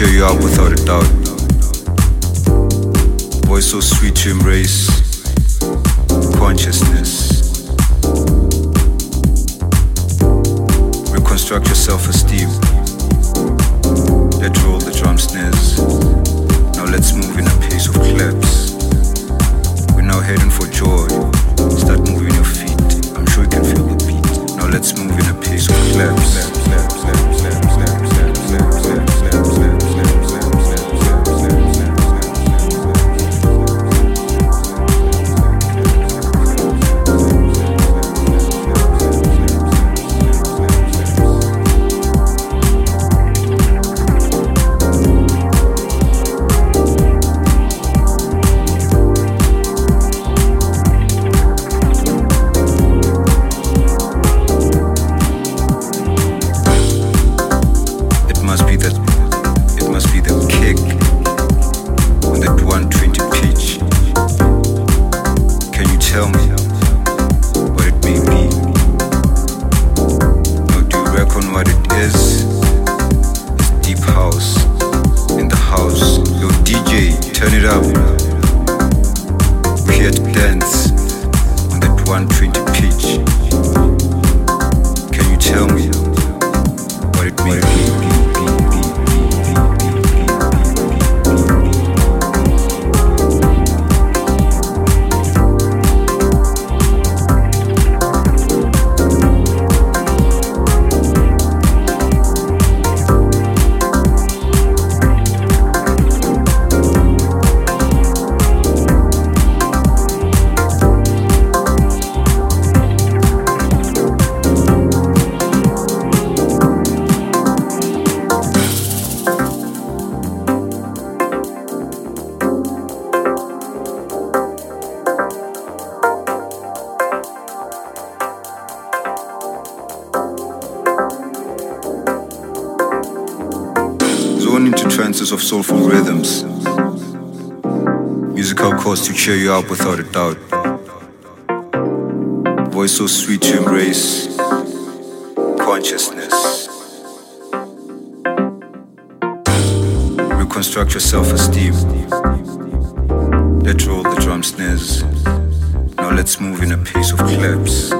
cheer you up without a doubt. Voice so sweet to embrace. Cause to cheer you up without a doubt. Voice so sweet to embrace consciousness. Reconstruct your self esteem. Let's roll the drum snares. Now let's move in a pace of claps.